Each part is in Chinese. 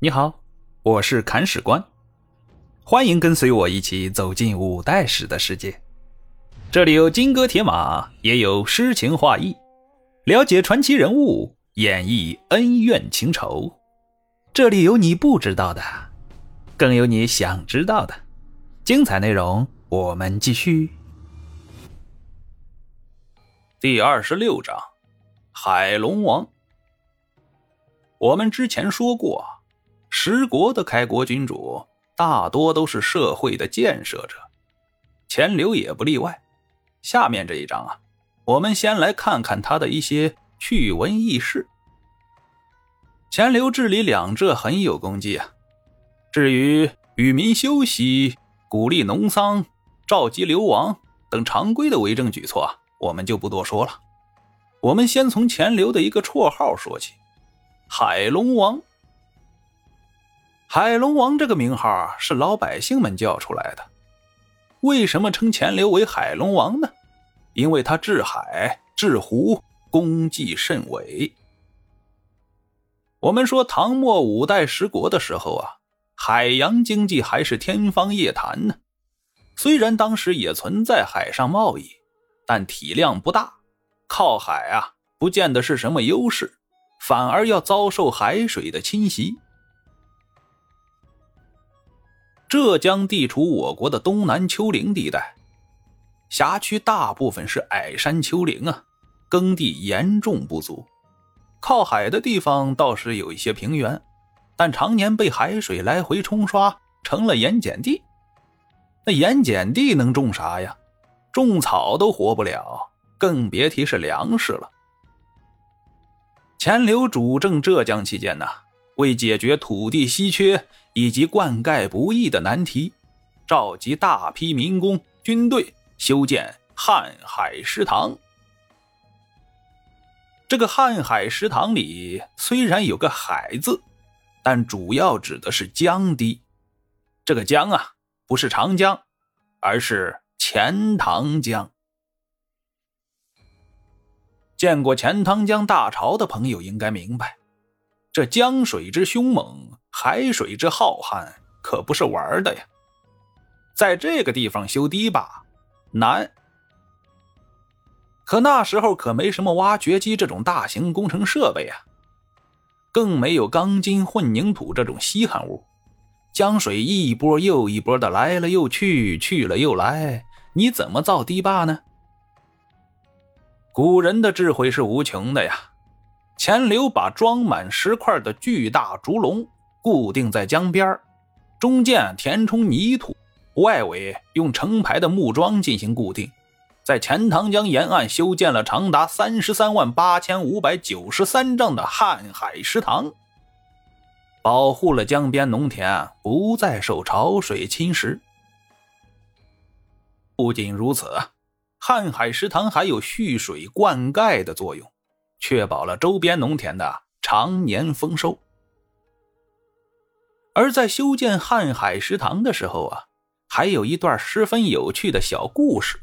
你好，我是砍史官，欢迎跟随我一起走进五代史的世界。这里有金戈铁马，也有诗情画意，了解传奇人物，演绎恩怨情仇。这里有你不知道的，更有你想知道的。精彩内容，我们继续。第二十六章，海龙王。我们之前说过。十国的开国君主大多都是社会的建设者，钱镠也不例外。下面这一章啊，我们先来看看他的一些趣闻轶事。钱镠治理两浙很有功绩啊。至于与民休息、鼓励农桑、召集流亡等常规的为政举措啊，我们就不多说了。我们先从钱镠的一个绰号说起：海龙王。海龙王这个名号是老百姓们叫出来的。为什么称钱镠为海龙王呢？因为他治海、治湖功绩甚伟。我们说唐末五代十国的时候啊，海洋经济还是天方夜谭呢。虽然当时也存在海上贸易，但体量不大，靠海啊不见得是什么优势，反而要遭受海水的侵袭。浙江地处我国的东南丘陵地带，辖区大部分是矮山丘陵啊，耕地严重不足。靠海的地方倒是有一些平原，但常年被海水来回冲刷，成了盐碱地。那盐碱地能种啥呀？种草都活不了，更别提是粮食了。钱刘主政浙江期间呢，为解决土地稀缺。以及灌溉不易的难题，召集大批民工、军队，修建瀚海食堂。这个瀚海食堂里虽然有个“海”字，但主要指的是江堤。这个江啊，不是长江，而是钱塘江。见过钱塘江大潮的朋友应该明白，这江水之凶猛。海水之浩瀚可不是玩的呀，在这个地方修堤坝难，可那时候可没什么挖掘机这种大型工程设备啊，更没有钢筋混凝土这种稀罕物，江水一波又一波的来了又去，去了又来，你怎么造堤坝呢？古人的智慧是无穷的呀，钱刘把装满石块的巨大竹笼。固定在江边中间填充泥土，外围用成排的木桩进行固定，在钱塘江沿岸修建了长达三十三万八千五百九十三丈的瀚海食堂，保护了江边农田不再受潮水侵蚀。不仅如此，瀚海食堂还有蓄水灌溉的作用，确保了周边农田的常年丰收。而在修建瀚海食堂的时候啊，还有一段十分有趣的小故事：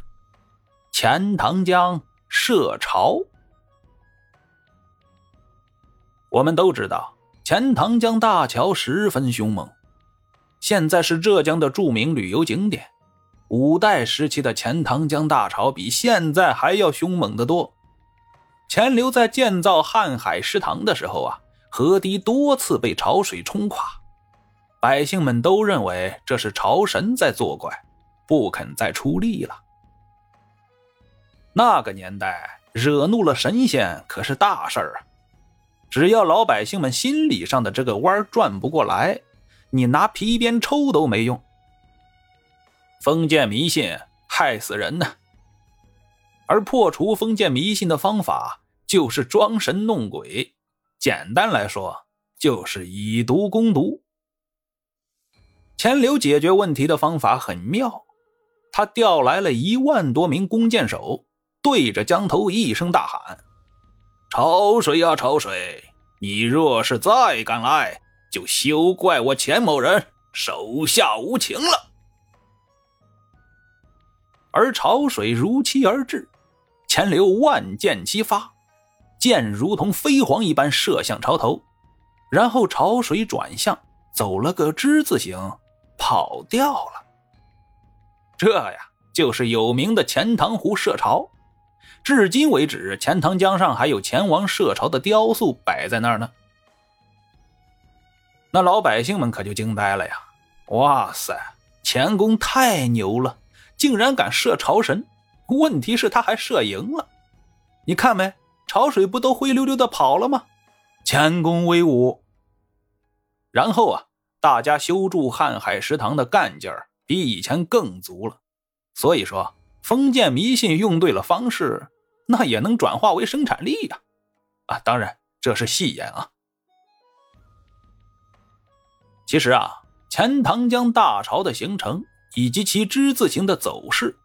钱塘江设潮。我们都知道，钱塘江大桥十分凶猛，现在是浙江的著名旅游景点。五代时期的钱塘江大潮比现在还要凶猛得多。钱刘在建造瀚海食堂的时候啊，河堤多次被潮水冲垮。百姓们都认为这是朝神在作怪，不肯再出力了。那个年代惹怒了神仙可是大事儿啊！只要老百姓们心理上的这个弯转不过来，你拿皮鞭抽都没用。封建迷信害死人呢，而破除封建迷信的方法就是装神弄鬼，简单来说就是以毒攻毒。钱流解决问题的方法很妙，他调来了一万多名弓箭手，对着江头一声大喊：“潮水啊，潮水！你若是再敢来，就休怪我钱某人手下无情了。”而潮水如期而至，钱流万箭齐发，箭如同飞蝗一般射向潮头，然后潮水转向，走了个之字形，跑掉了。这呀，就是有名的钱塘湖设潮。至今为止，钱塘江上还有钱王设潮的雕塑摆在那儿呢。那老百姓们可就惊呆了呀！哇塞，钱公太牛了，竟然敢射潮神！问题是他还射赢了。你看没，潮水不都灰溜溜的跑了吗？钱公威武。然后啊，大家修筑瀚海食堂的干劲儿比以前更足了。所以说，封建迷信用对了方式。那也能转化为生产力呀！啊，当然这是戏言啊。其实啊，钱塘江大潮的形成以及其之字形的走势，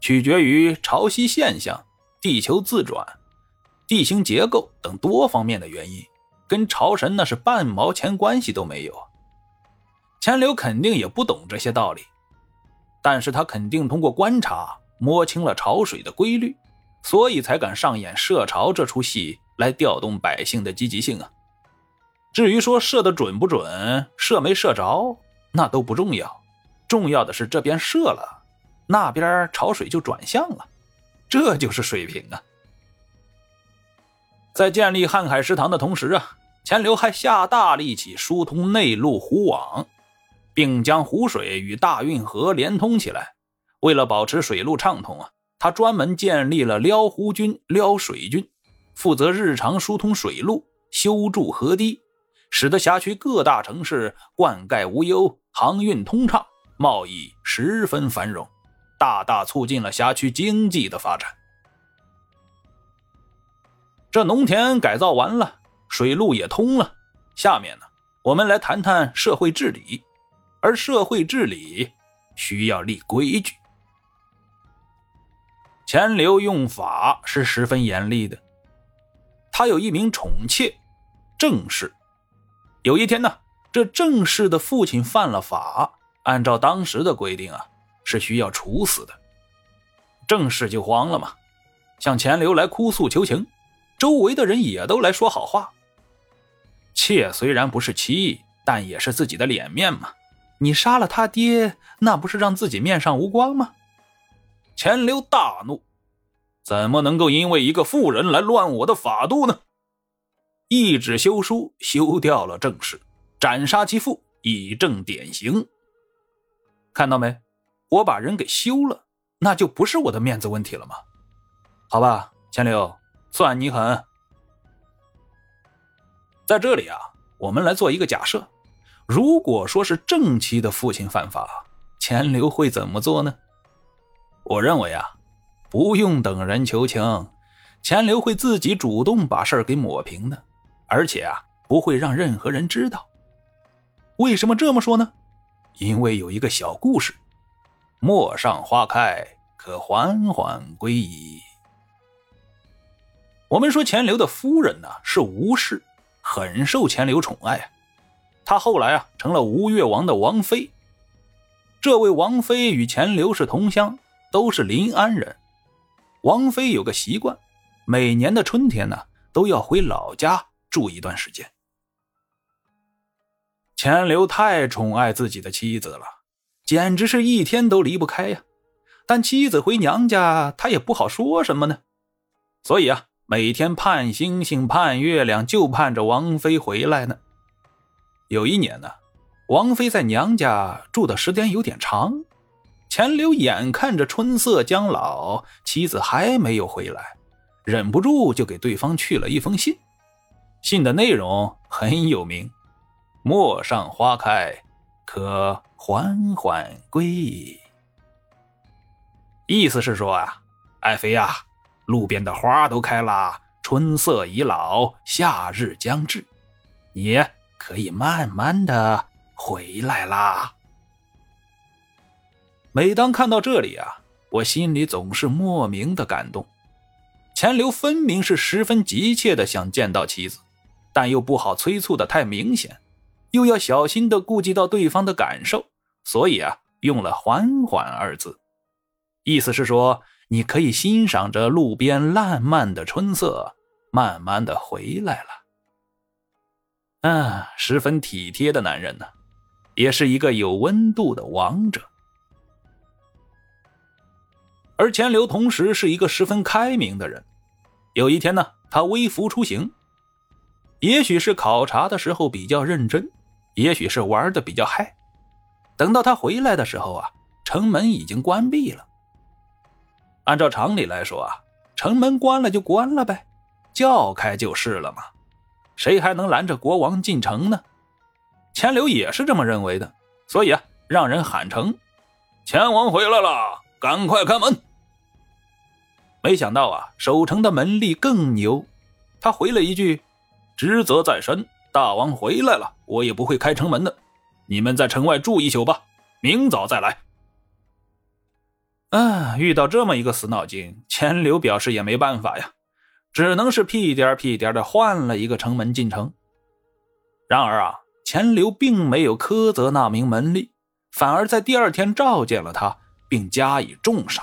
取决于潮汐现象、地球自转、地形结构等多方面的原因，跟潮神那是半毛钱关系都没有。钱流肯定也不懂这些道理，但是他肯定通过观察摸清了潮水的规律。所以才敢上演射潮这出戏来调动百姓的积极性啊！至于说射的准不准，射没射着，那都不重要，重要的是这边射了，那边潮水就转向了，这就是水平啊！在建立瀚海食堂的同时啊，钱流还下大力气疏通内陆湖网，并将湖水与大运河连通起来，为了保持水路畅通啊。他专门建立了撩湖军、撩水军，负责日常疏通水路、修筑河堤，使得辖区各大城市灌溉无忧、航运通畅、贸易十分繁荣，大大促进了辖区经济的发展。这农田改造完了，水路也通了，下面呢，我们来谈谈社会治理，而社会治理需要立规矩。钱流用法是十分严厉的。他有一名宠妾，郑氏。有一天呢，这郑氏的父亲犯了法，按照当时的规定啊，是需要处死的。郑氏就慌了嘛，向钱流来哭诉求情，周围的人也都来说好话。妾虽然不是妻，但也是自己的脸面嘛。你杀了他爹，那不是让自己面上无光吗？钱流大怒，怎么能够因为一个妇人来乱我的法度呢？一纸休书休掉了郑氏，斩杀其父，以正典刑。看到没？我把人给休了，那就不是我的面子问题了吗？好吧，钱流，算你狠。在这里啊，我们来做一个假设：如果说是正妻的父亲犯法，钱流会怎么做呢？我认为啊，不用等人求情，钱流会自己主动把事儿给抹平的，而且啊，不会让任何人知道。为什么这么说呢？因为有一个小故事：陌上花开，可缓缓归矣。我们说钱流的夫人呢是吴氏，很受钱流宠爱啊。她后来啊成了吴越王的王妃。这位王妃与钱流是同乡。都是临安人，王妃有个习惯，每年的春天呢，都要回老家住一段时间。钱流太宠爱自己的妻子了，简直是一天都离不开呀。但妻子回娘家，他也不好说什么呢。所以啊，每天盼星星盼月亮，就盼着王妃回来呢。有一年呢，王妃在娘家住的时间有点长。钱流眼看着春色将老，妻子还没有回来，忍不住就给对方去了一封信。信的内容很有名：“陌上花开，可缓缓归。”意思是说啊，爱妃呀，路边的花都开了，春色已老，夏日将至，你可以慢慢的回来啦。每当看到这里啊，我心里总是莫名的感动。钱流分明是十分急切的想见到妻子，但又不好催促的太明显，又要小心的顾及到对方的感受，所以啊，用了“缓缓”二字，意思是说你可以欣赏着路边烂漫的春色，慢慢的回来了。啊，十分体贴的男人呢，也是一个有温度的王者。而钱流同时是一个十分开明的人。有一天呢，他微服出行，也许是考察的时候比较认真，也许是玩的比较嗨。等到他回来的时候啊，城门已经关闭了。按照常理来说啊，城门关了就关了呗，叫开就是了嘛，谁还能拦着国王进城呢？钱流也是这么认为的，所以啊，让人喊成：“钱王回来了，赶快开门。”没想到啊，守城的门吏更牛，他回了一句：“职责在身，大王回来了，我也不会开城门的。你们在城外住一宿吧，明早再来。”啊，遇到这么一个死脑筋，钱流表示也没办法呀，只能是屁颠屁颠的换了一个城门进城。然而啊，钱流并没有苛责那名门吏，反而在第二天召见了他，并加以重赏。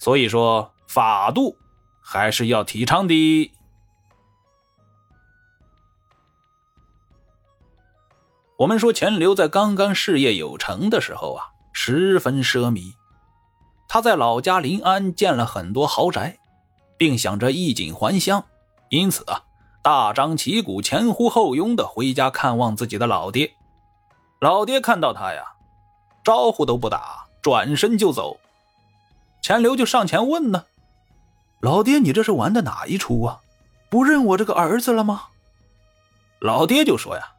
所以说，法度还是要提倡的。我们说，钱流在刚刚事业有成的时候啊，十分奢靡。他在老家临安建了很多豪宅，并想着衣锦还乡，因此啊，大张旗鼓、前呼后拥的回家看望自己的老爹。老爹看到他呀，招呼都不打，转身就走。钱流就上前问呢：“老爹，你这是玩的哪一出啊？不认我这个儿子了吗？”老爹就说：“呀，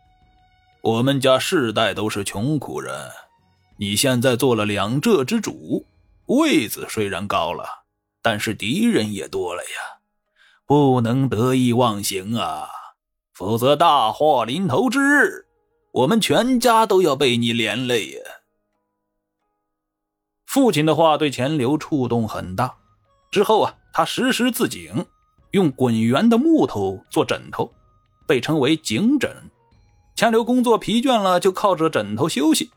我们家世代都是穷苦人，你现在做了两浙之主，位子虽然高了，但是敌人也多了呀，不能得意忘形啊，否则大祸临头之日，我们全家都要被你连累呀。”父亲的话对钱流触动很大，之后啊，他时时自警，用滚圆的木头做枕头，被称为警枕。钱流工作疲倦了，就靠着枕头休息，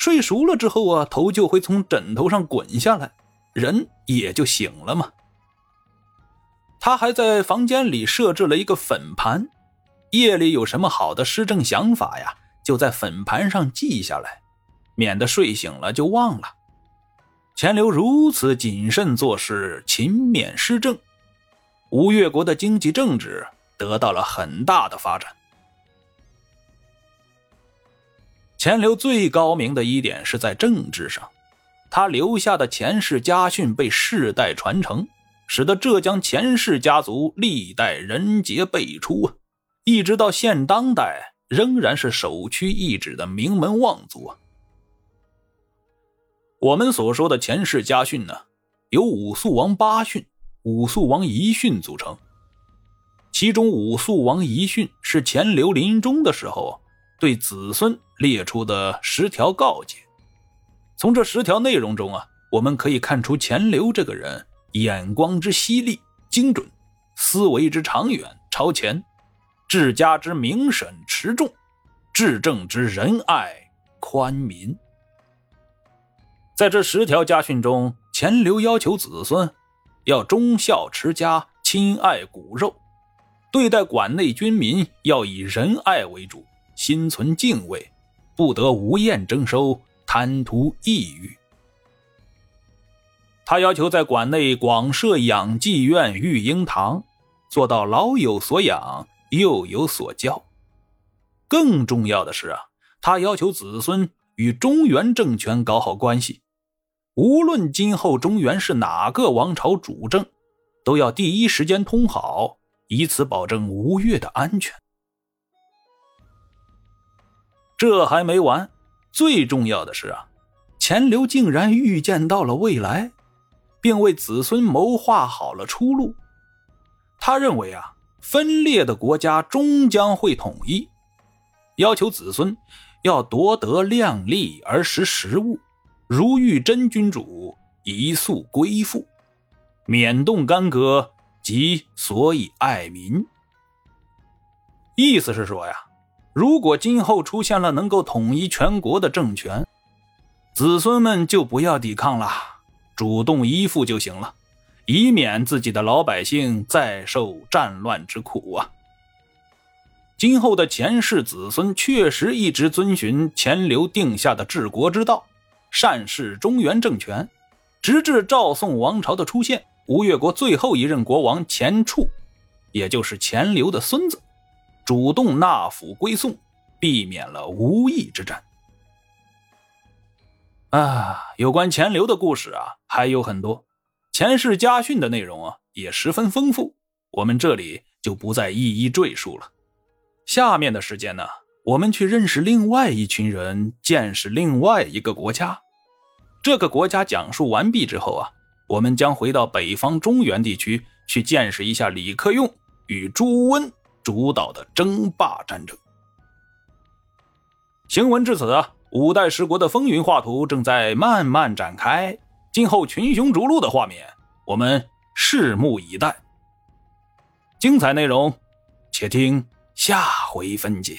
睡熟了之后啊，头就会从枕头上滚下来，人也就醒了嘛。他还在房间里设置了一个粉盘，夜里有什么好的施政想法呀，就在粉盘上记下来，免得睡醒了就忘了。钱流如此谨慎做事，勤勉施政，吴越国的经济政治得到了很大的发展。钱流最高明的一点是在政治上，他留下的钱氏家训被世代传承，使得浙江钱氏家族历代人杰辈出啊，一直到现当代仍然是首屈一指的名门望族啊。我们所说的前世家训呢，由武肃王八训、武肃王遗训组成。其中，武肃王遗训是钱流临终的时候对子孙列出的十条告诫。从这十条内容中啊，我们可以看出钱流这个人眼光之犀利、精准，思维之长远、超前，治家之明审持重，治政之仁爱宽民。在这十条家训中，钱流要求子孙要忠孝持家、亲爱骨肉，对待馆内军民要以仁爱为主，心存敬畏，不得无厌征收、贪图异欲。他要求在馆内广设养济院、育婴堂，做到老有所养、幼有所教。更重要的是啊，他要求子孙与中原政权搞好关系。无论今后中原是哪个王朝主政，都要第一时间通好，以此保证吴越的安全。这还没完，最重要的是啊，钱流竟然预见到了未来，并为子孙谋划好了出路。他认为啊，分裂的国家终将会统一，要求子孙要夺得量力而识时务。如遇真君主，一速归附，免动干戈，即所以爱民。意思是说呀，如果今后出现了能够统一全国的政权，子孙们就不要抵抗了，主动依附就行了，以免自己的老百姓再受战乱之苦啊！今后的钱氏子孙确实一直遵循钱镠定下的治国之道，善事中原政权，直至赵宋王朝的出现。吴越国最后一任国王钱俶，也就是钱镠的孙子，主动纳府归宋，避免了无义之战。啊，有关钱镠的故事啊，还有很多。钱氏家训的内容啊，也十分丰富，我们这里就不再一一赘述了。下面的时间呢，我们去认识另外一群人，见识另外一个国家。这个国家讲述完毕之后啊，我们将回到北方中原地区，去见识一下李克用与朱温主导的争霸战争。行文至此啊。五代十国的风云画图正在慢慢展开，今后群雄逐鹿的画面，我们拭目以待。精彩内容，且听下回分解。